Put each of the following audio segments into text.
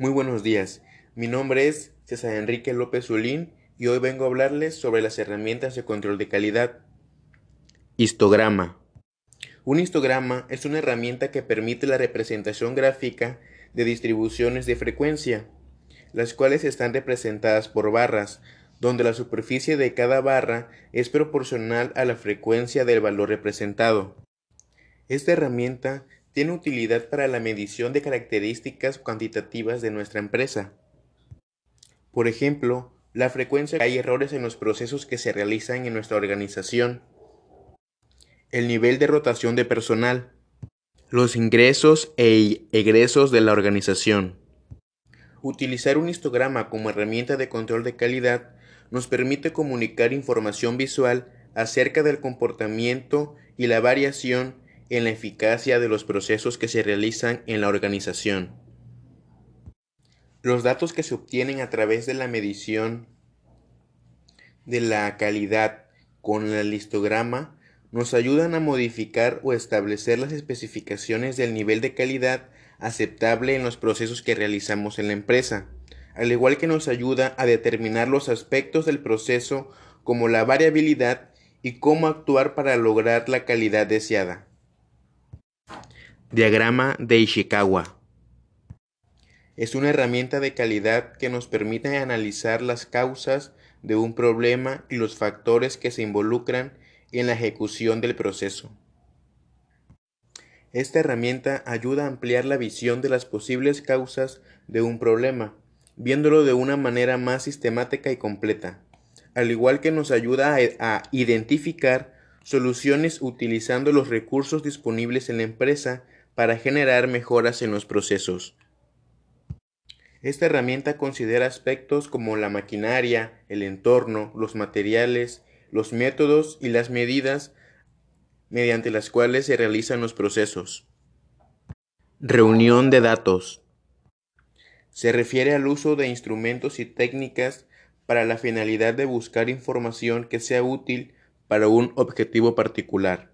Muy buenos días. Mi nombre es César Enrique López Zulín y hoy vengo a hablarles sobre las herramientas de control de calidad. Histograma. Un histograma es una herramienta que permite la representación gráfica de distribuciones de frecuencia, las cuales están representadas por barras, donde la superficie de cada barra es proporcional a la frecuencia del valor representado. Esta herramienta tiene utilidad para la medición de características cuantitativas de nuestra empresa. Por ejemplo, la frecuencia que hay errores en los procesos que se realizan en nuestra organización, el nivel de rotación de personal, los ingresos e egresos de la organización. Utilizar un histograma como herramienta de control de calidad nos permite comunicar información visual acerca del comportamiento y la variación en la eficacia de los procesos que se realizan en la organización. Los datos que se obtienen a través de la medición de la calidad con el histograma nos ayudan a modificar o establecer las especificaciones del nivel de calidad aceptable en los procesos que realizamos en la empresa, al igual que nos ayuda a determinar los aspectos del proceso como la variabilidad y cómo actuar para lograr la calidad deseada. Diagrama de Ishikawa. Es una herramienta de calidad que nos permite analizar las causas de un problema y los factores que se involucran en la ejecución del proceso. Esta herramienta ayuda a ampliar la visión de las posibles causas de un problema, viéndolo de una manera más sistemática y completa, al igual que nos ayuda a, identificar soluciones utilizando los recursos disponibles en la empresa para generar mejoras en los procesos. Esta herramienta considera aspectos como la maquinaria, el entorno, los materiales, los métodos y las medidas mediante las cuales se realizan los procesos. Reunión de datos. Se refiere al uso de instrumentos y técnicas para la finalidad de buscar información que sea útil para un objetivo particular.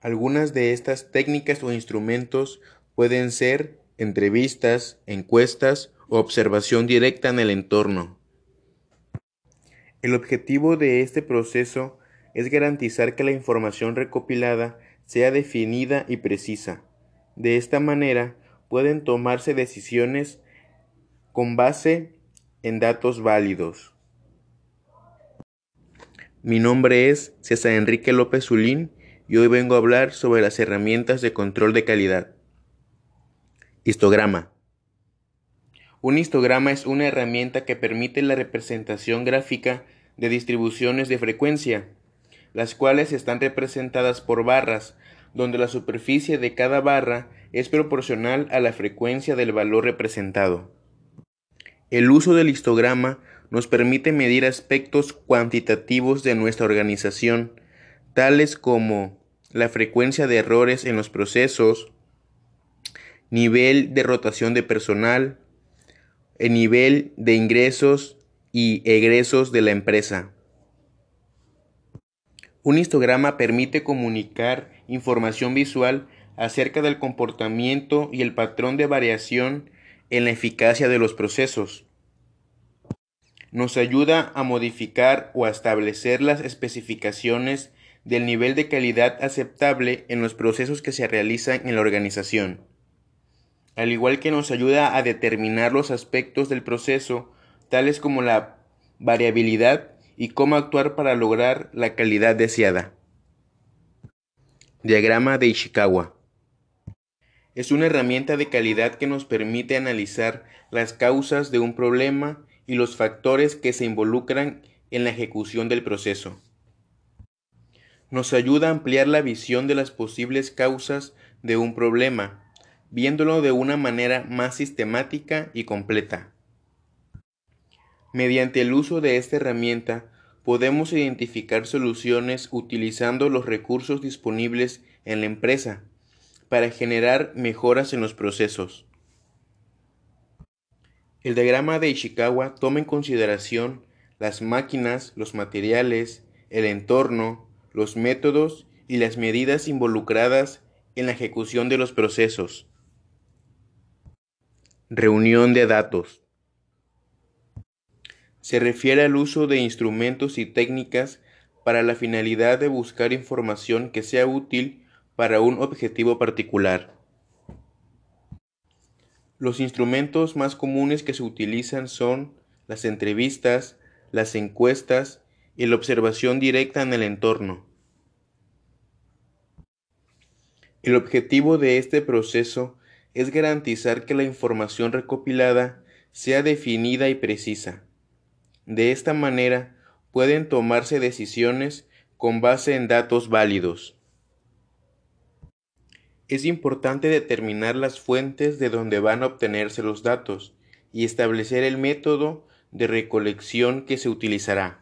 Algunas de estas técnicas o instrumentos pueden ser entrevistas, encuestas o observación directa en el entorno. El objetivo de este proceso es garantizar que la información recopilada sea definida y precisa. De esta manera pueden tomarse decisiones con base en datos válidos. Mi nombre es César Enrique López Zulín y hoy vengo a hablar sobre las herramientas de control de calidad. Histograma. Un histograma es una herramienta que permite la representación gráfica de distribuciones de frecuencia, las cuales están representadas por barras, donde la superficie de cada barra es proporcional a la frecuencia del valor representado. El uso del histograma nos permite medir aspectos cuantitativos de nuestra organización, tales como la frecuencia de errores en los procesos, nivel de rotación de personal, el nivel de ingresos y egresos de la empresa. Un histograma permite comunicar información visual acerca del comportamiento y el patrón de variación en la eficacia de los procesos. Nos ayuda a modificar o a establecer las especificaciones del nivel de calidad aceptable en los procesos que se realizan en la organización, al igual que nos ayuda a determinar los aspectos del proceso, tales como la variabilidad y cómo actuar para lograr la calidad deseada. Diagrama de Ishikawa. Es una herramienta de calidad que nos permite analizar las causas de un problema y los factores que se involucran en la ejecución del proceso nos ayuda a ampliar la visión de las posibles causas de un problema, viéndolo de una manera más sistemática y completa. Mediante el uso de esta herramienta, podemos identificar soluciones utilizando los recursos disponibles en la empresa para generar mejoras en los procesos. El diagrama de Ishikawa toma en consideración las máquinas, los materiales, el entorno, los métodos y las medidas involucradas en la ejecución de los procesos. Reunión de datos. Se refiere al uso de instrumentos y técnicas para la finalidad de buscar información que sea útil para un objetivo particular. Los instrumentos más comunes que se utilizan son las entrevistas, las encuestas y la observación directa en el entorno. El objetivo de este proceso es garantizar que la información recopilada sea definida y precisa. De esta manera pueden tomarse decisiones con base en datos válidos. Es importante determinar las fuentes de donde van a obtenerse los datos y establecer el método de recolección que se utilizará.